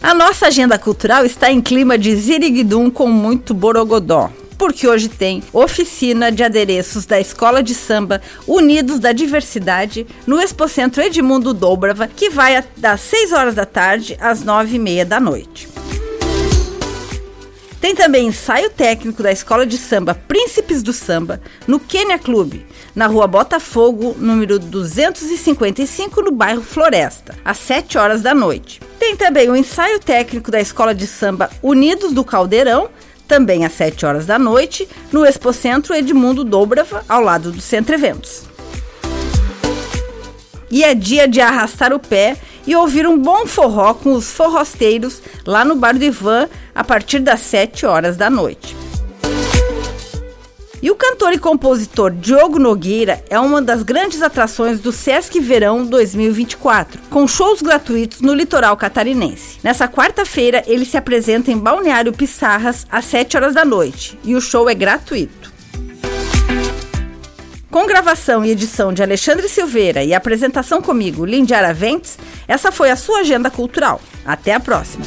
A nossa agenda cultural está em clima de ziriguidum com muito borogodó porque hoje tem oficina de adereços da Escola de Samba Unidos da Diversidade no Expocentro Edmundo Dobrava, que vai das 6 horas da tarde às 9 e meia da noite. Tem também ensaio técnico da Escola de Samba Príncipes do Samba no Quênia Clube, na rua Botafogo, número 255, no bairro Floresta, às 7 horas da noite. Tem também o ensaio técnico da Escola de Samba Unidos do Caldeirão, também às 7 horas da noite, no Expocentro Edmundo Dobrava, ao lado do Centro Eventos. E é dia de arrastar o pé e ouvir um bom forró com os forrosteiros lá no Bar do Ivan a partir das 7 horas da noite. E o cantor e compositor Diogo Nogueira é uma das grandes atrações do Sesc Verão 2024, com shows gratuitos no litoral catarinense. Nessa quarta-feira, ele se apresenta em Balneário Pissarras às 7 horas da noite e o show é gratuito. Com gravação e edição de Alexandre Silveira e apresentação comigo, Lindy Araventes, essa foi a sua agenda cultural. Até a próxima!